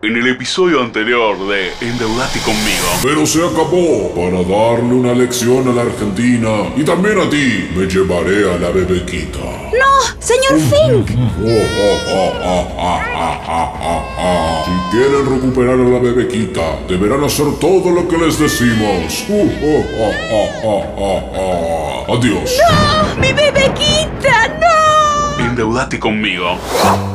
En el episodio anterior de Endeudate conmigo. Pero se acabó. Para darle una lección a la Argentina y también a ti, me llevaré a la bebequita. ¡No! ¡Señor Fink! Si quieren recuperar a la bebequita, deberán hacer todo lo que les decimos. Adiós. ¡No! ¡Mi bebequita! ¡No! Endeudate conmigo.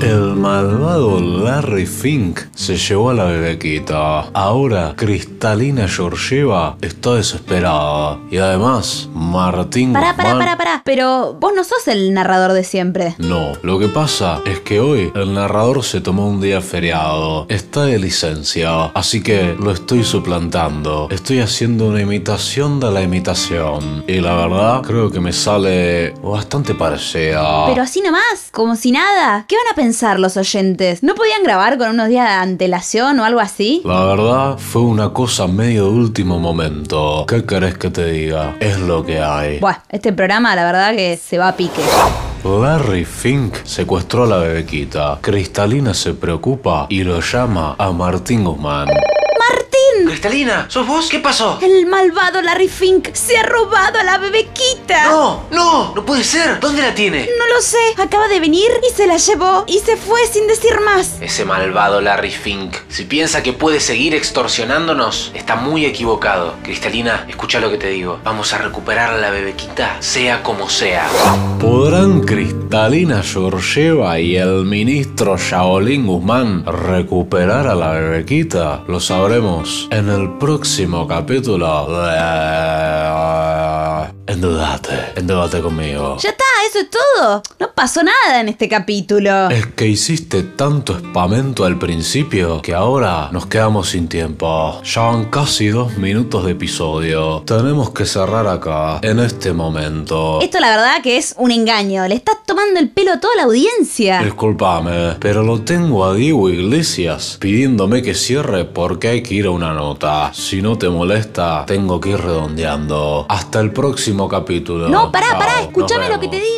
El malvado Larry Fink se llevó a la bebequita. Ahora Cristalina Georgieva está desesperada. Y además, Martín Pará, pará, pará, pará. Pero vos no sos el narrador de siempre. No, lo que pasa es que hoy el narrador se tomó un día feriado. Está de licencia, así que lo estoy suplantando. Estoy haciendo una imitación de la imitación. Y la verdad, creo que me sale bastante parecida. Pero así nomás, como si nada. ¿Qué van a pensar los oyentes? ¿No podían grabar con unos días de antelación o algo así? La verdad fue una cosa medio de último momento. ¿Qué querés que te diga? Es lo que hay. Buah, este programa la verdad que se va a pique. Larry Fink secuestró a la bebequita. Cristalina se preocupa y lo llama a Martín Guzmán. Cristalina, ¿sos vos? ¿Qué pasó? El malvado Larry Fink se ha robado a la bebequita. No, no, no puede ser. ¿Dónde la tiene? No lo sé. Acaba de venir y se la llevó y se fue sin decir más. Ese malvado Larry Fink. Si piensa que puede seguir extorsionándonos, está muy equivocado. Cristalina, escucha lo que te digo. Vamos a recuperar a la bebequita, sea como sea. ¿Podrán Cristalina Georgieva y el ministro Shaolin Guzmán recuperar a la bebequita? Lo sabremos en el próximo capítulo de... Endeudate, endeudate conmigo. Ya está, eso es todo. No pasó nada en este capítulo. Es que hiciste tanto espamento al principio que ahora nos quedamos sin tiempo. Ya van casi dos minutos de episodio. Tenemos que cerrar acá, en este momento. Esto la verdad que es un engaño. Le estás tomando el pelo a toda la audiencia. Disculpame, pero lo tengo a Diego Iglesias pidiéndome que cierre porque hay que ir a una nota. Si no te molesta, tengo que ir redondeando. Hasta el próximo capítulo. No, pará, Chao, pará, escúchame lo que te digo.